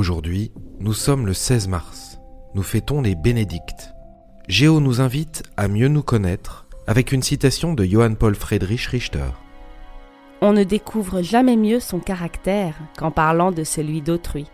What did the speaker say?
Aujourd'hui, nous sommes le 16 mars. Nous fêtons les bénédictes. Géo nous invite à mieux nous connaître avec une citation de Johann Paul Friedrich Richter. On ne découvre jamais mieux son caractère qu'en parlant de celui d'autrui.